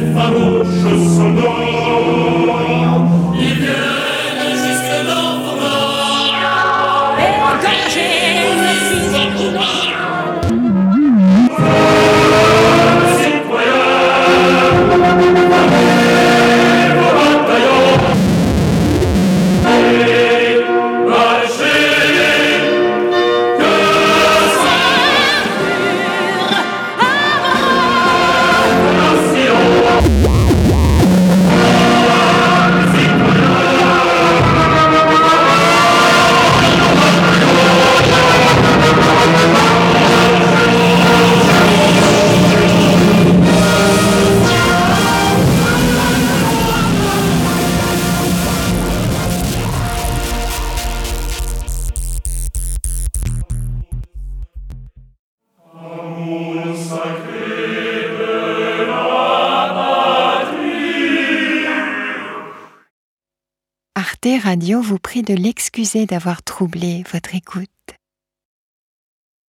хорошо Radio vous prie de l'excuser d'avoir troublé votre écoute.